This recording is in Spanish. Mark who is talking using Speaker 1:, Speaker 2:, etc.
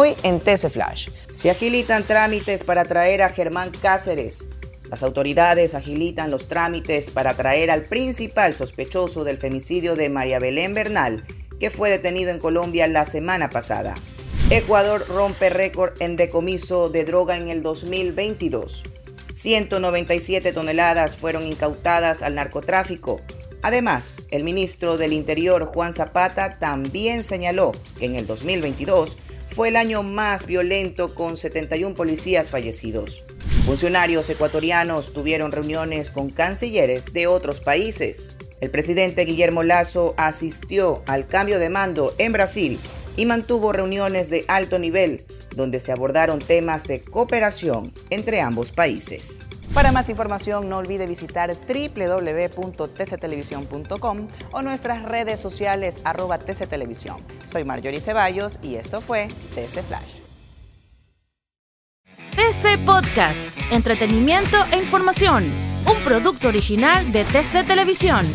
Speaker 1: hoy en TC Flash.
Speaker 2: Se agilitan trámites para traer a Germán Cáceres. Las autoridades agilitan los trámites para traer al principal sospechoso del femicidio de María Belén Bernal, que fue detenido en Colombia la semana pasada. Ecuador rompe récord en decomiso de droga en el 2022. 197 toneladas fueron incautadas al narcotráfico. Además, el ministro del Interior, Juan Zapata, también señaló que en el 2022 fue el año más violento con 71 policías fallecidos. Funcionarios ecuatorianos tuvieron reuniones con cancilleres de otros países. El presidente Guillermo Lazo asistió al cambio de mando en Brasil y mantuvo reuniones de alto nivel donde se abordaron temas de cooperación entre ambos países.
Speaker 1: Para más información no olvide visitar www.tctelevisión.com o nuestras redes sociales arroba tctelevisión. Soy Marjorie Ceballos y esto fue TC Flash.
Speaker 3: TC Podcast, entretenimiento e información, un producto original de TC Televisión.